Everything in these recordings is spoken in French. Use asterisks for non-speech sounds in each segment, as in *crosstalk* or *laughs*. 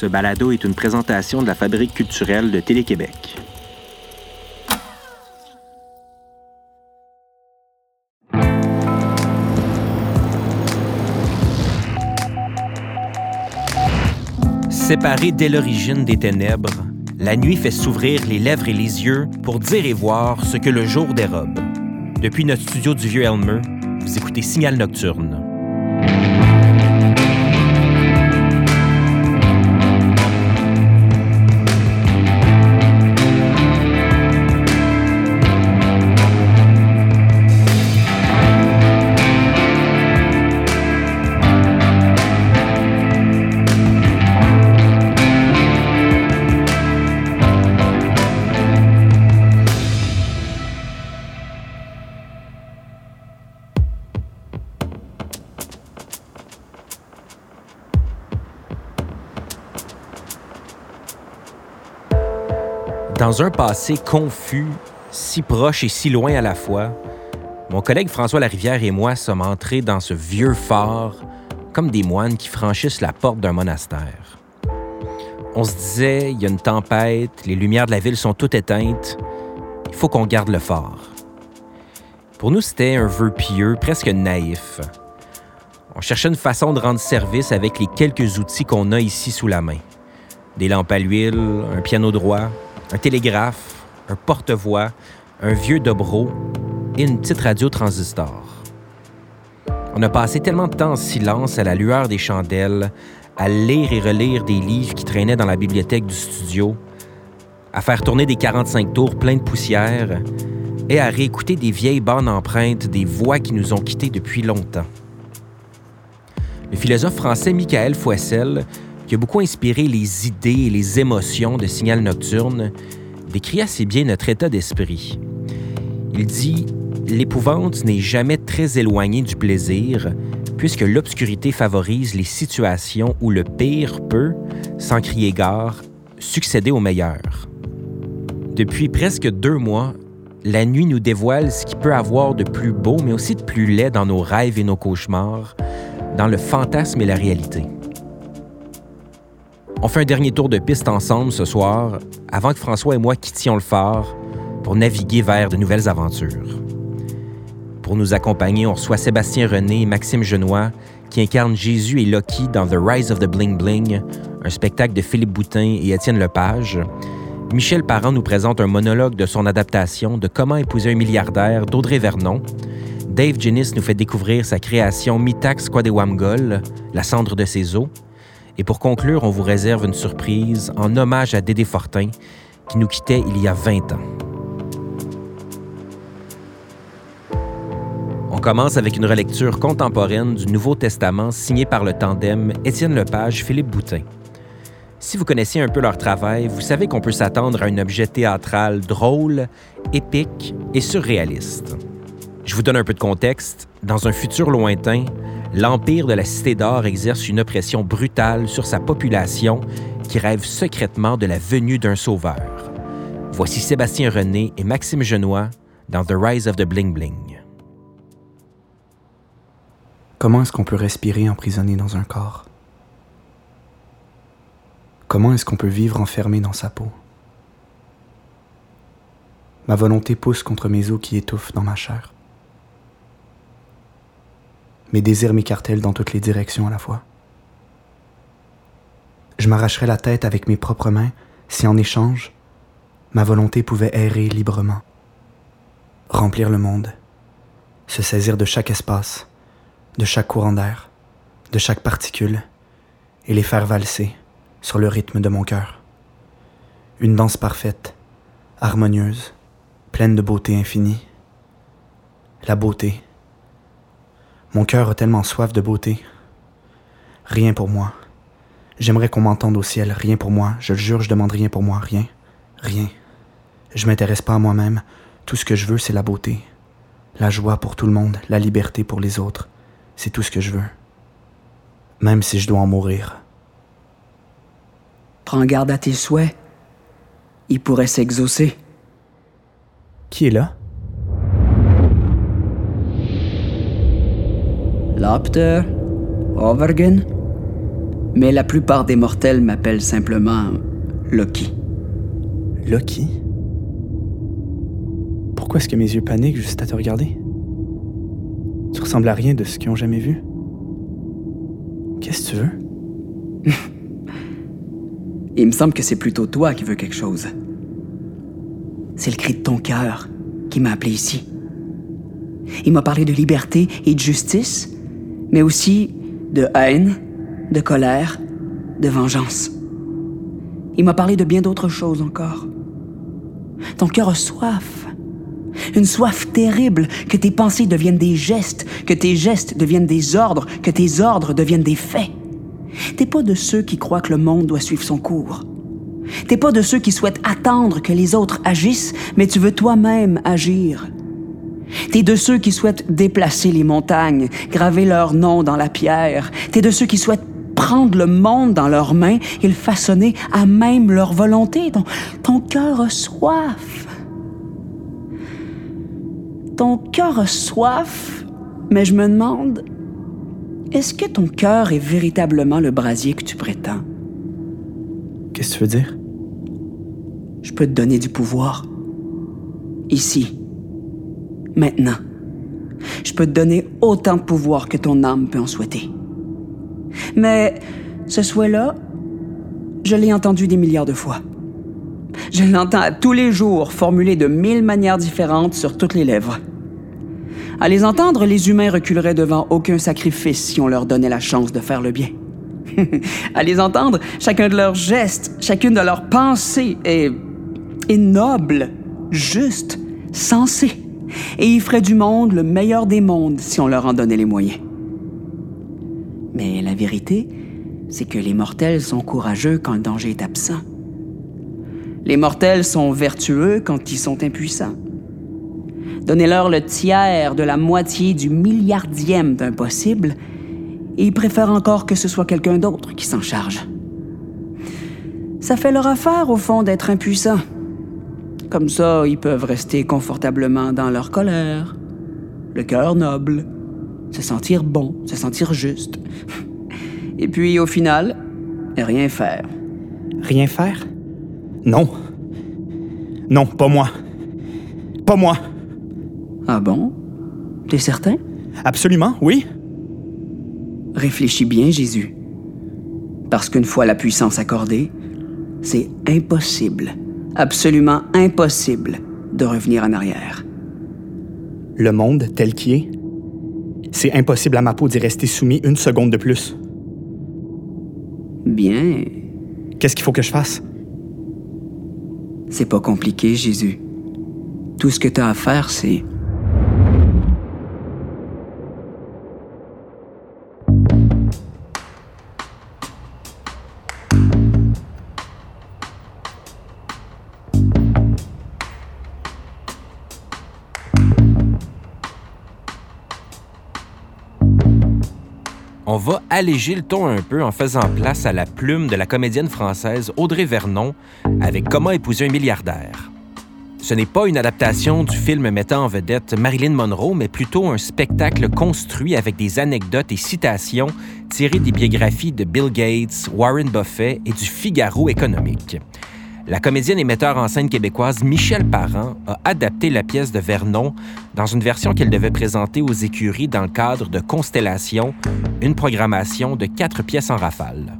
Ce balado est une présentation de la Fabrique culturelle de Télé-Québec. Séparée dès l'origine des ténèbres, la nuit fait s'ouvrir les lèvres et les yeux pour dire et voir ce que le jour dérobe. Depuis notre studio du Vieux Elmer, vous écoutez Signal Nocturne. Dans un passé confus, si proche et si loin à la fois, mon collègue François Larivière et moi sommes entrés dans ce vieux phare comme des moines qui franchissent la porte d'un monastère. On se disait, il y a une tempête, les lumières de la ville sont toutes éteintes, il faut qu'on garde le phare. Pour nous, c'était un vœu pieux, presque naïf. On cherchait une façon de rendre service avec les quelques outils qu'on a ici sous la main. Des lampes à l'huile, un piano droit, un télégraphe, un porte-voix, un vieux dobro et une petite radio transistor. On a passé tellement de temps en silence à la lueur des chandelles, à lire et relire des livres qui traînaient dans la bibliothèque du studio, à faire tourner des 45 tours pleins de poussière et à réécouter des vieilles bandes empreintes des voix qui nous ont quittés depuis longtemps. Le philosophe français Michael Foissel qui a beaucoup inspiré les idées et les émotions de Signal Nocturne, décrit assez bien notre état d'esprit. Il dit L'épouvante n'est jamais très éloignée du plaisir, puisque l'obscurité favorise les situations où le pire peut, sans crier gare, succéder au meilleur. Depuis presque deux mois, la nuit nous dévoile ce qui peut avoir de plus beau, mais aussi de plus laid dans nos rêves et nos cauchemars, dans le fantasme et la réalité. On fait un dernier tour de piste ensemble ce soir, avant que François et moi quittions le phare pour naviguer vers de nouvelles aventures. Pour nous accompagner, on reçoit Sébastien René et Maxime Genois, qui incarnent Jésus et Loki dans The Rise of the Bling Bling, un spectacle de Philippe Boutin et Étienne Lepage. Michel Parent nous présente un monologue de son adaptation de Comment épouser un milliardaire d'Audrey Vernon. Dave Jennis nous fait découvrir sa création Mitax Quadewamgol, La cendre de ses os. Et pour conclure, on vous réserve une surprise en hommage à Dédé Fortin, qui nous quittait il y a 20 ans. On commence avec une relecture contemporaine du Nouveau Testament signé par le tandem Étienne Lepage-Philippe Boutin. Si vous connaissez un peu leur travail, vous savez qu'on peut s'attendre à un objet théâtral drôle, épique et surréaliste. Je vous donne un peu de contexte. Dans un futur lointain, l'Empire de la Cité d'Or exerce une oppression brutale sur sa population qui rêve secrètement de la venue d'un sauveur. Voici Sébastien René et Maxime Genois dans The Rise of the Bling Bling. Comment est-ce qu'on peut respirer emprisonné dans un corps? Comment est-ce qu'on peut vivre enfermé dans sa peau? Ma volonté pousse contre mes os qui étouffent dans ma chair. Mes désirs m'écartèlent dans toutes les directions à la fois. Je m'arracherais la tête avec mes propres mains si en échange, ma volonté pouvait errer librement, remplir le monde, se saisir de chaque espace, de chaque courant d'air, de chaque particule, et les faire valser sur le rythme de mon cœur. Une danse parfaite, harmonieuse, pleine de beauté infinie. La beauté, mon cœur a tellement soif de beauté. Rien pour moi. J'aimerais qu'on m'entende au ciel. Rien pour moi. Je le jure, je demande rien pour moi. Rien. Rien. Je m'intéresse pas à moi-même. Tout ce que je veux, c'est la beauté. La joie pour tout le monde. La liberté pour les autres. C'est tout ce que je veux. Même si je dois en mourir. Prends garde à tes souhaits. Ils pourraient s'exaucer. Qui est là? Laughter, Overgen. Mais la plupart des mortels m'appellent simplement Loki. Loki? Pourquoi est-ce que mes yeux paniquent juste à te regarder? Tu ressembles à rien de ce qu'ils ont jamais vu. Qu'est-ce que tu veux? *laughs* Il me semble que c'est plutôt toi qui veux quelque chose. C'est le cri de ton cœur qui m'a appelé ici. Il m'a parlé de liberté et de justice, mais aussi de haine, de colère, de vengeance. Il m'a parlé de bien d'autres choses encore. Ton cœur a soif. Une soif terrible que tes pensées deviennent des gestes, que tes gestes deviennent des ordres, que tes ordres deviennent des faits. T'es pas de ceux qui croient que le monde doit suivre son cours. T'es pas de ceux qui souhaitent attendre que les autres agissent, mais tu veux toi-même agir. T'es de ceux qui souhaitent déplacer les montagnes, graver leur nom dans la pierre. T'es de ceux qui souhaitent prendre le monde dans leurs mains et le façonner à même leur volonté. Ton, ton cœur a soif. Ton cœur a soif, mais je me demande, est-ce que ton cœur est véritablement le brasier que tu prétends? Qu'est-ce que tu veux dire? Je peux te donner du pouvoir. Ici. Maintenant. Je peux te donner autant de pouvoir que ton âme peut en souhaiter. Mais ce souhait-là, je l'ai entendu des milliards de fois. Je l'entends tous les jours formulé de mille manières différentes sur toutes les lèvres. À les entendre, les humains reculeraient devant aucun sacrifice si on leur donnait la chance de faire le bien. *laughs* à les entendre, chacun de leurs gestes, chacune de leurs pensées est, est noble, juste, sensé. Et ils feraient du monde le meilleur des mondes si on leur en donnait les moyens. Mais la vérité, c'est que les mortels sont courageux quand le danger est absent. Les mortels sont vertueux quand ils sont impuissants. Donnez-leur le tiers de la moitié du milliardième d'un possible, et ils préfèrent encore que ce soit quelqu'un d'autre qui s'en charge. Ça fait leur affaire, au fond, d'être impuissants. Comme ça, ils peuvent rester confortablement dans leur colère, le cœur noble, se sentir bon, se sentir juste. *laughs* Et puis, au final, rien faire. Rien faire? Non. Non, pas moi. Pas moi. Ah bon? T'es certain? Absolument, oui. Réfléchis bien, Jésus. Parce qu'une fois la puissance accordée, c'est impossible, absolument impossible de revenir en arrière. Le monde tel qu'il est, c'est impossible à ma peau d'y rester soumis une seconde de plus. Bien. Qu'est-ce qu'il faut que je fasse? C'est pas compliqué, Jésus. Tout ce que tu as à faire, c'est On va alléger le ton un peu en faisant place à la plume de la comédienne française Audrey Vernon avec Comment épouser un milliardaire. Ce n'est pas une adaptation du film mettant en vedette Marilyn Monroe, mais plutôt un spectacle construit avec des anecdotes et citations tirées des biographies de Bill Gates, Warren Buffett et du Figaro économique. La comédienne et metteur en scène québécoise Michelle Parent a adapté la pièce de Vernon dans une version qu'elle devait présenter aux écuries dans le cadre de Constellation, une programmation de quatre pièces en rafale.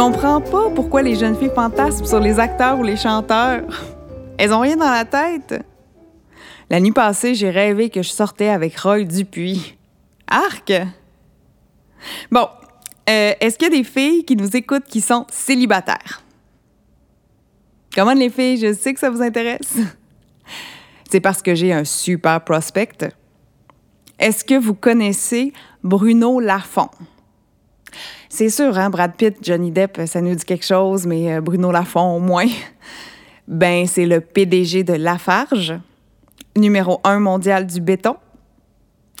Comprends pas pourquoi les jeunes filles fantasment sur les acteurs ou les chanteurs. *laughs* Elles ont rien dans la tête. La nuit passée, j'ai rêvé que je sortais avec Roy Dupuis. Arc! Bon, euh, est-ce qu'il y a des filles qui nous écoutent qui sont célibataires? Comment les filles? Je sais que ça vous intéresse. *laughs* C'est parce que j'ai un super prospect. Est-ce que vous connaissez Bruno Lafont? C'est sûr, hein, Brad Pitt, Johnny Depp, ça nous dit quelque chose, mais euh, Bruno Lafont au moins. *laughs* Ben, c'est le PDG de Lafarge, numéro un mondial du béton.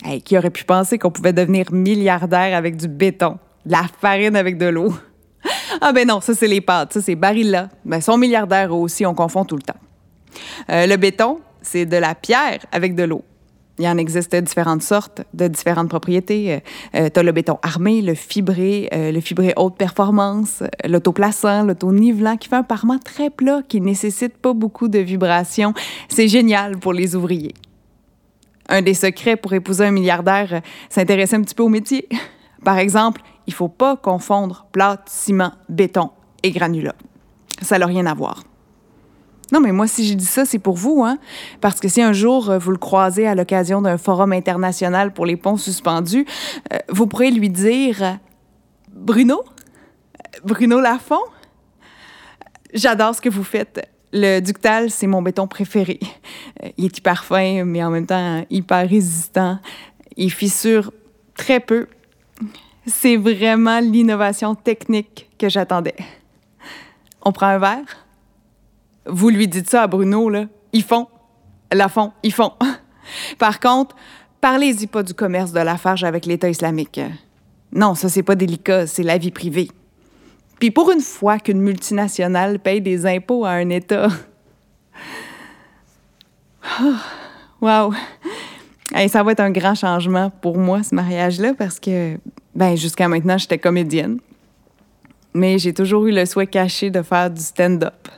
Hey, qui aurait pu penser qu'on pouvait devenir milliardaire avec du béton? De la farine avec de l'eau? *laughs* Ah ben non, ça c'est les pâtes, ça c'est Barilla. Ben son milliardaire aussi, on confond tout le temps. Euh, le béton, c'est de la pierre avec de l'eau. Il y en existe différentes sortes, de différentes propriétés. Euh, euh tu as le béton armé, le fibré, euh, le fibré haute performance, l'autoplaçant, l'auto-nivelant, qui fait un parement très plat, qui nécessite pas beaucoup de vibrations. C'est génial pour les ouvriers. Un des secrets pour épouser un milliardaire, s'intéresser un petit peu au métier. *laughs* Par exemple, il faut pas confondre plâtre, ciment, béton et granulat. Ça n'a rien à voir. Non, mais moi, si je dis ça, c'est pour vous, hein? Parce que si un jour euh, vous le croisez à l'occasion d'un forum international pour les ponts suspendus, euh, vous pourrez lui dire Bruno? Bruno Lafont? J'adore ce que vous faites. Le ductal, c'est mon béton préféré. Il est hyper fin, mais en même temps hyper résistant. Il fissure très peu c'est vraiment l'innovation technique que j'attendais. On prend un verre? Vous lui dites ça à Bruno, là. Ils font. La font. Ils font. *laughs* Par contre, parlez-y pas du commerce de la farge avec l'État islamique. Non, ça, c'est pas délicat, c'est la vie privée. Puis pour une fois qu'une multinationale paye des impôts à un État. *sighs* wow! ça va être un grand changement pour moi, ce mariage-là, parce que ben, jusqu'à maintenant, j'étais comédienne. Mais j'ai toujours eu le souhait caché de faire du stand-up.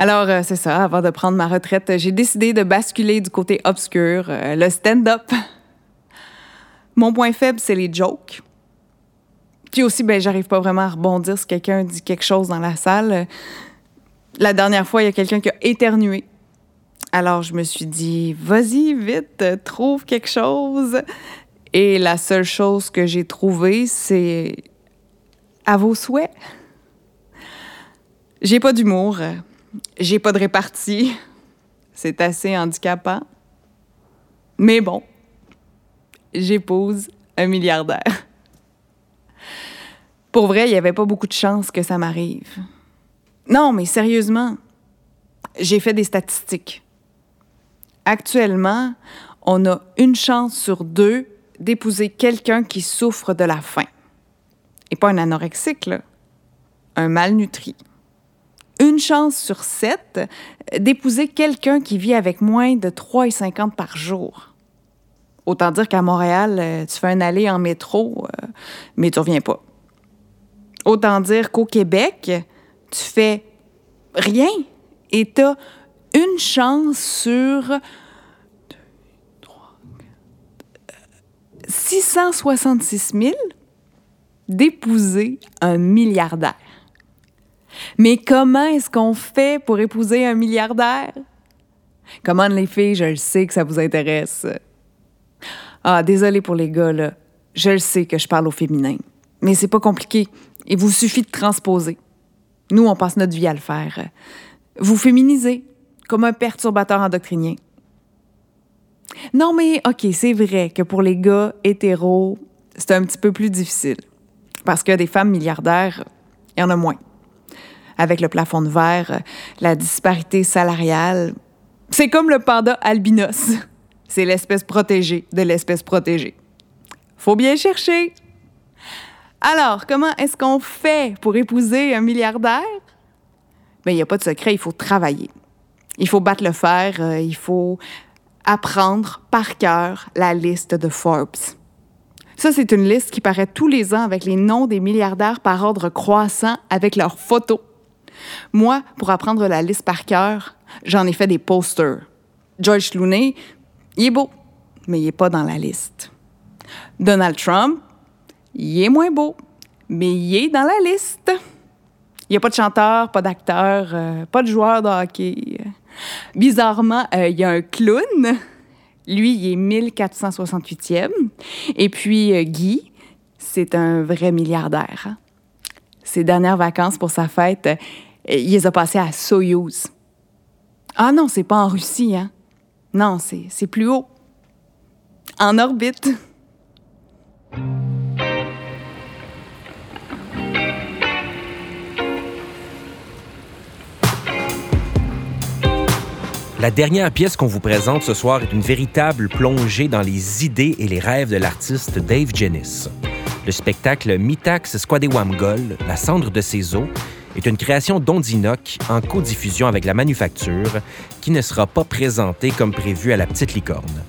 Alors, euh, c'est ça, avant de prendre ma retraite, j'ai décidé de basculer du côté obscur, euh, le stand-up. *laughs* Mon point faible, c'est les jokes. Puis aussi, ben, j'arrive pas vraiment à rebondir si quelqu'un dit quelque chose dans la salle. La dernière fois, il y a quelqu'un qui a éternué. Alors, je me suis dit, vas-y, vite, trouve quelque chose. Et la seule chose que j'ai trouvée, c'est à vos souhaits. J'ai pas d'humour, j'ai pas de répartie. C'est assez handicapant. Mais bon, j'épouse un milliardaire. Pour vrai, il n'y avait pas beaucoup de chances que ça m'arrive. Non, mais sérieusement, j'ai fait des statistiques. Actuellement, on a une chance sur deux d'épouser quelqu'un qui souffre de la faim. Et pas un anorexique, là. Un malnutri. Une chance sur sept d'épouser quelqu'un qui vit avec moins de 3,50 par jour. Autant dire qu'à Montréal, euh, tu fais un aller en métro, euh, mais tu reviens pas. Autant dire qu'au Québec, tu fais rien et tu as une chance sur 666 000 d'épouser un milliardaire. Mais comment est-ce qu'on fait pour épouser un milliardaire? Comment les filles, je le sais que ça vous intéresse. Ah, désolé pour les gars, là. Je le sais que je parle au féminin. Mais c'est pas compliqué. Il vous suffit de transposer. Nous, on passe notre vie à le faire. Vous féminisez, comme un perturbateur endocrinien. Non, mais OK, c'est vrai que pour les gars hétéros, c'est un petit peu plus difficile. Parce que des femmes milliardaires, il y en a moins. Avec le plafond de verre, la disparité salariale, c'est comme le panda albinos. *laughs* C'est l'espèce protégée de l'espèce protégée. Faut bien chercher. Alors, comment est-ce qu'on fait pour épouser un milliardaire? Bien, il n'y a pas de secret, il faut travailler. Il faut battre le fer, euh, il faut apprendre par cœur la liste de Forbes. Ça, c'est une liste qui paraît tous les ans avec les noms des milliardaires par ordre croissant avec leurs photos. Moi, pour apprendre la liste par cœur, j'en ai fait des posters. George Clooney, il est beau, mais il n'est pas dans la liste. Donald Trump, il est moins beau, mais il est dans la liste. Il n'y a pas de chanteur, pas d'acteur, euh, pas de joueur de hockey. Bizarrement, euh, il y a un clown. Lui, il est 1468e. Et puis, euh, Guy, c'est un vrai milliardaire. Hein. Ses dernières vacances pour sa fête, il les a à Soyouz. Ah non, c'est pas en Russie, hein? Non, c'est plus haut. En orbite. La dernière pièce qu'on vous présente ce soir est une véritable plongée dans les idées et les rêves de l'artiste Dave Jennis. Le spectacle Mitax Squadewamgol, La cendre de ses os, est une création d'Ondinoc en codiffusion avec la manufacture qui ne sera pas présentée comme prévu à la petite licorne.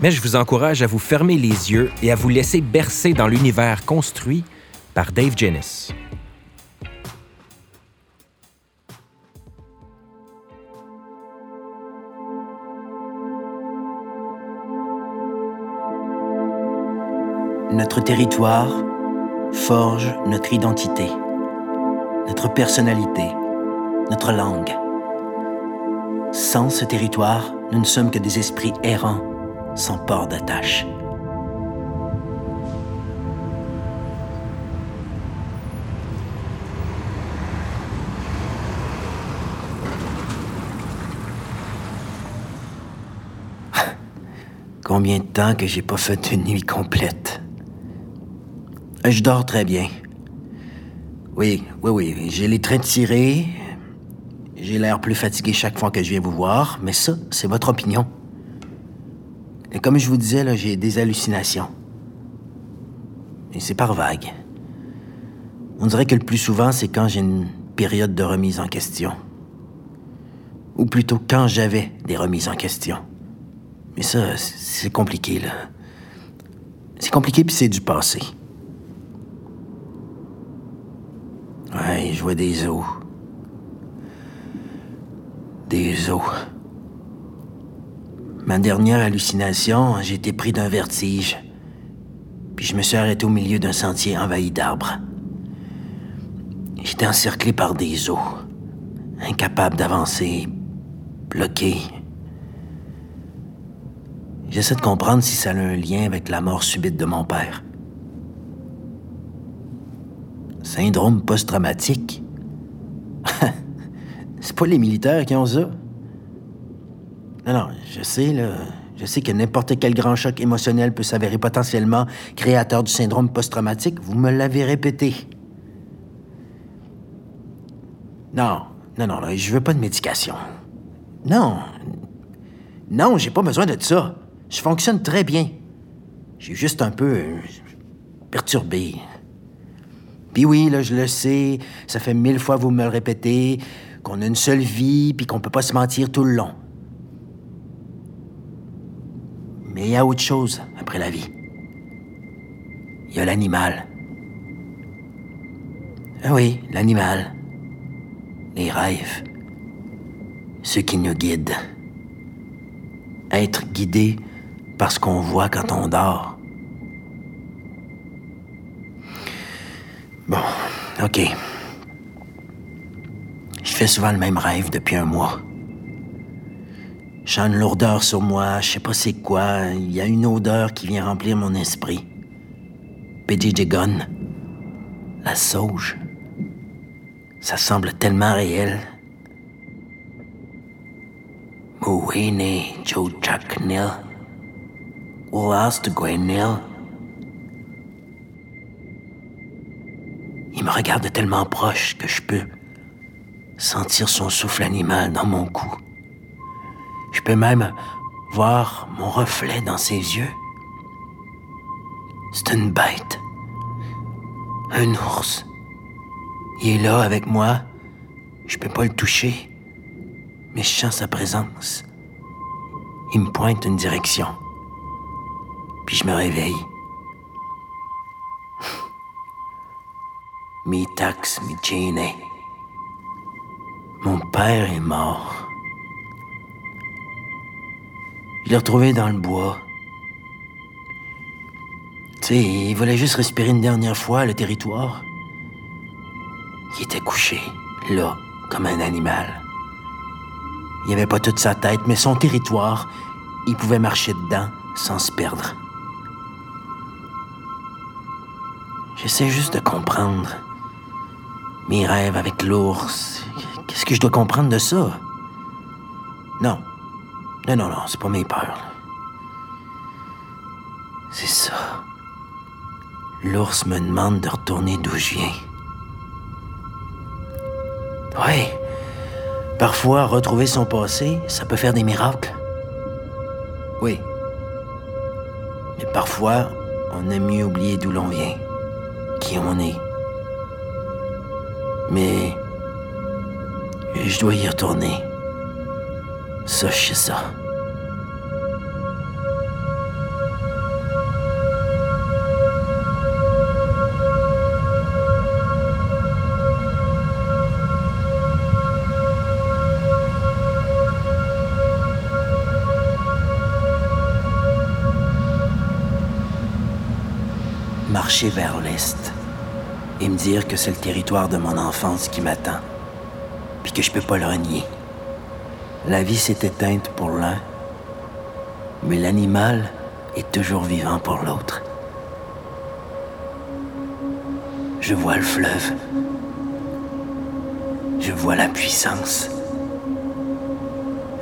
Mais je vous encourage à vous fermer les yeux et à vous laisser bercer dans l'univers construit par Dave Jennis. Notre territoire forge notre identité, notre personnalité, notre langue. Sans ce territoire, nous ne sommes que des esprits errants, sans port d'attache. *laughs* Combien de temps que j'ai pas fait une nuit complète? Je dors très bien. Oui, oui, oui. J'ai les traits tirés. J'ai l'air plus fatigué chaque fois que je viens vous voir, mais ça, c'est votre opinion. Et comme je vous disais, là, j'ai des hallucinations. Et c'est par vague. On dirait que le plus souvent, c'est quand j'ai une période de remise en question. Ou plutôt quand j'avais des remises en question. Mais ça, c'est compliqué, là. C'est compliqué, puis c'est du passé. Ouais, je vois des os. Des os. Ma dernière hallucination, j'ai été pris d'un vertige. Puis je me suis arrêté au milieu d'un sentier envahi d'arbres. J'étais encerclé par des os. Incapable d'avancer. Bloqué. J'essaie de comprendre si ça a un lien avec la mort subite de mon père. Syndrome post-traumatique? *laughs* C'est pas les militaires qui ont ça. Non, je sais, là. Je sais que n'importe quel grand choc émotionnel peut s'avérer potentiellement créateur du syndrome post-traumatique. Vous me l'avez répété. Non, non, non, là, je veux pas de médication. Non. Non, j'ai pas besoin de ça. Je fonctionne très bien. J'ai juste un peu perturbé. Puis oui, là, je le sais, ça fait mille fois vous me le répétez, qu'on a une seule vie, puis qu'on peut pas se mentir tout le long. Mais il y a autre chose après la vie. Il y a l'animal. Ah oui, l'animal. Les rêves. Ceux qui nous guident. Être guidé par ce qu'on voit quand on dort. Bon, OK. Je fais souvent le même rêve depuis un mois. J'ai une lourdeur sur moi, je sais pas c'est quoi. Il y a une odeur qui vient remplir mon esprit. Gun, la sauge. Ça semble tellement réel. Mouine Joe Chuck Nil. Nil. Il regarde tellement proche que je peux sentir son souffle animal dans mon cou. Je peux même voir mon reflet dans ses yeux. C'est une bête. Un ours. Il est là avec moi. Je peux pas le toucher. Mais je sens sa présence. Il me pointe une direction. Puis je me réveille. Mi tax mi gene. Mon père est mort. Je l'ai retrouvé dans le bois. Tu sais, il voulait juste respirer une dernière fois le territoire. Il était couché, là, comme un animal. Il avait pas toute sa tête, mais son territoire, il pouvait marcher dedans sans se perdre. J'essaie juste de comprendre. Mes rêves avec l'ours. Qu'est-ce que je dois comprendre de ça? Non. Non, non, non, c'est pas mes peurs. C'est ça. L'ours me demande de retourner d'où je viens. Oui. Parfois, retrouver son passé, ça peut faire des miracles. Oui. Mais parfois, on aime mieux oublier d'où l'on vient. qui on est. Mais je dois y retourner. Sais ça. Marcher vers l'est et me dire que c'est le territoire de mon enfance qui m'attend, puis que je peux pas le renier. La vie s'est éteinte pour l'un, mais l'animal est toujours vivant pour l'autre. Je vois le fleuve. Je vois la puissance.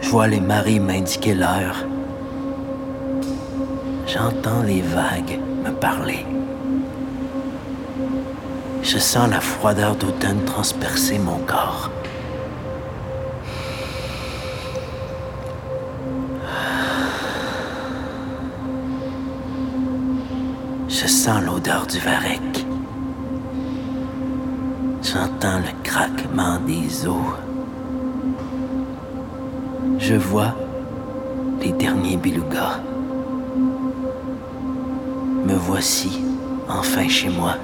Je vois les marées m'indiquer l'heure. J'entends les vagues me parler. Je sens la froideur d'automne transpercer mon corps. Je sens l'odeur du varech. J'entends le craquement des eaux. Je vois les derniers belugas. Me voici enfin chez moi.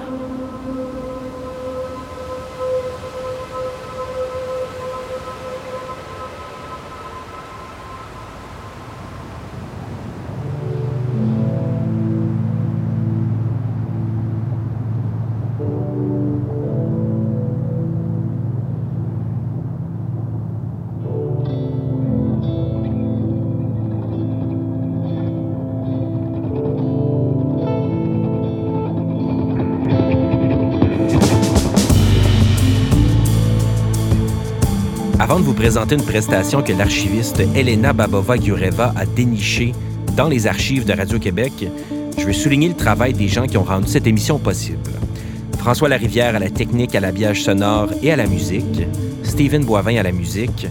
Avant de vous présenter une prestation que l'archiviste Elena Babova-Gureva a dénichée dans les archives de Radio-Québec, je veux souligner le travail des gens qui ont rendu cette émission possible. François Larivière à la technique, à l'habillage sonore et à la musique, Stephen Boivin à la musique,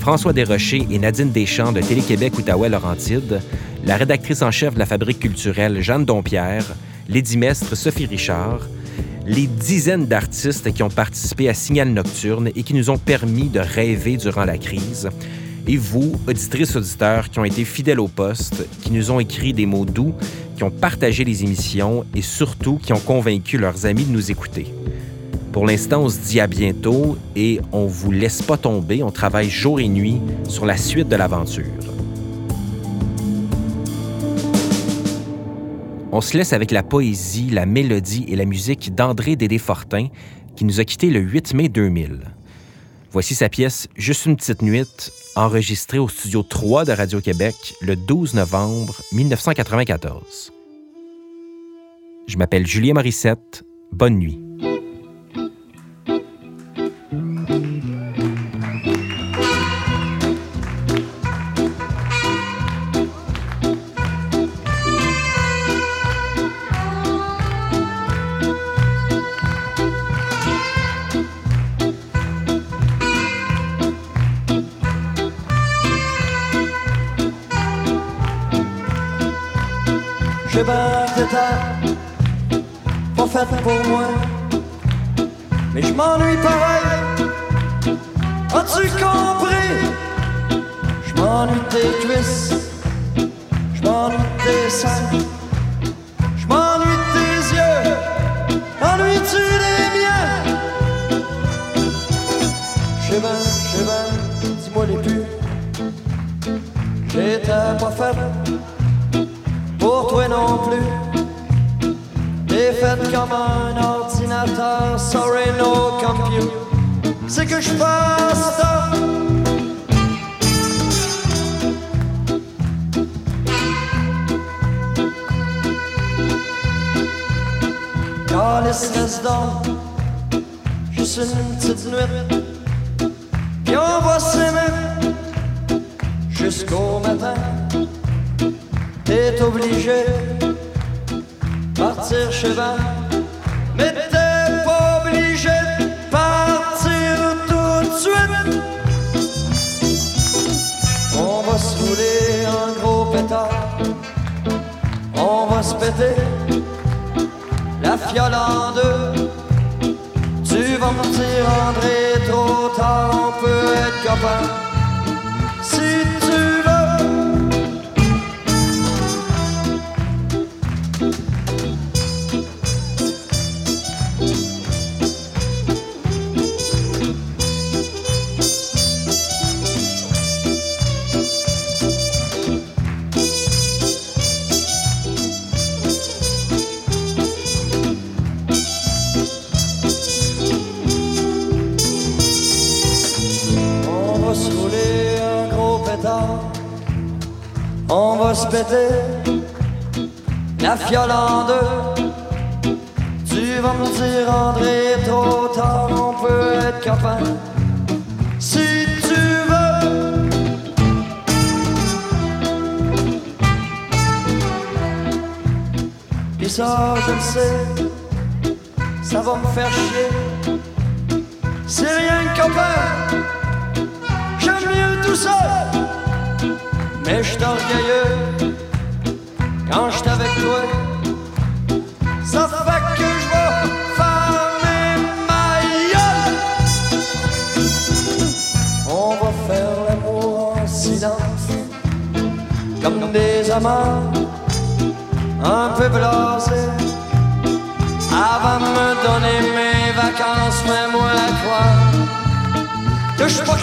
François Desrochers et Nadine Deschamps de Télé-Québec Outaouais-Laurentide, la rédactrice en chef de la Fabrique culturelle Jeanne Dompierre, Lady Mestre Sophie Richard, les dizaines d'artistes qui ont participé à Signal Nocturne et qui nous ont permis de rêver durant la crise. Et vous, auditrices, auditeurs, qui ont été fidèles au poste, qui nous ont écrit des mots doux, qui ont partagé les émissions et surtout qui ont convaincu leurs amis de nous écouter. Pour l'instant, on se dit à bientôt et on vous laisse pas tomber. On travaille jour et nuit sur la suite de l'aventure. On se laisse avec la poésie, la mélodie et la musique d'André Dédé Fortin, qui nous a quittés le 8 mai 2000. Voici sa pièce Juste une petite nuit, enregistrée au studio 3 de Radio-Québec le 12 novembre 1994. Je m'appelle Julien Morissette. Bonne nuit. Je sais bien que t'as pas pour moi, mais je m'ennuie pareil. As-tu compris? Je m'ennuie de tes cuisses, je m'ennuie de tes seins, je m'ennuie de tes yeux. Ennuies-tu les miens? Sais bien, dis-moi les plus. J'étais pas fait non plus. T'es faite comme un ordinateur, sorry no compute. C'est que je passe. Calice reste donc, juste une petite nuit. Puis on va s'aimer jusqu'au matin t'es obligé partir cheval, mais t'es pas obligé de partir tout de suite. On va se rouler un gros pétard, on va se péter la fiole en deux. vas me dire, André, trop tard, on peut être copains. Si tu Péter la fiole en deux. Tu vas me dire, André, trop tard, on peut être copains. Si tu veux. Pis ça, je le sais, ça va me faire chier. C'est rien copain. J'aime mieux tout seul. Mais je suis orgueilleux quand je avec toi. Ça fait que je vais fermer ma. On va faire l'amour en silence, comme des amants un peu blasés. Avant de me donner mes vacances, mets-moi à croire que je suis pas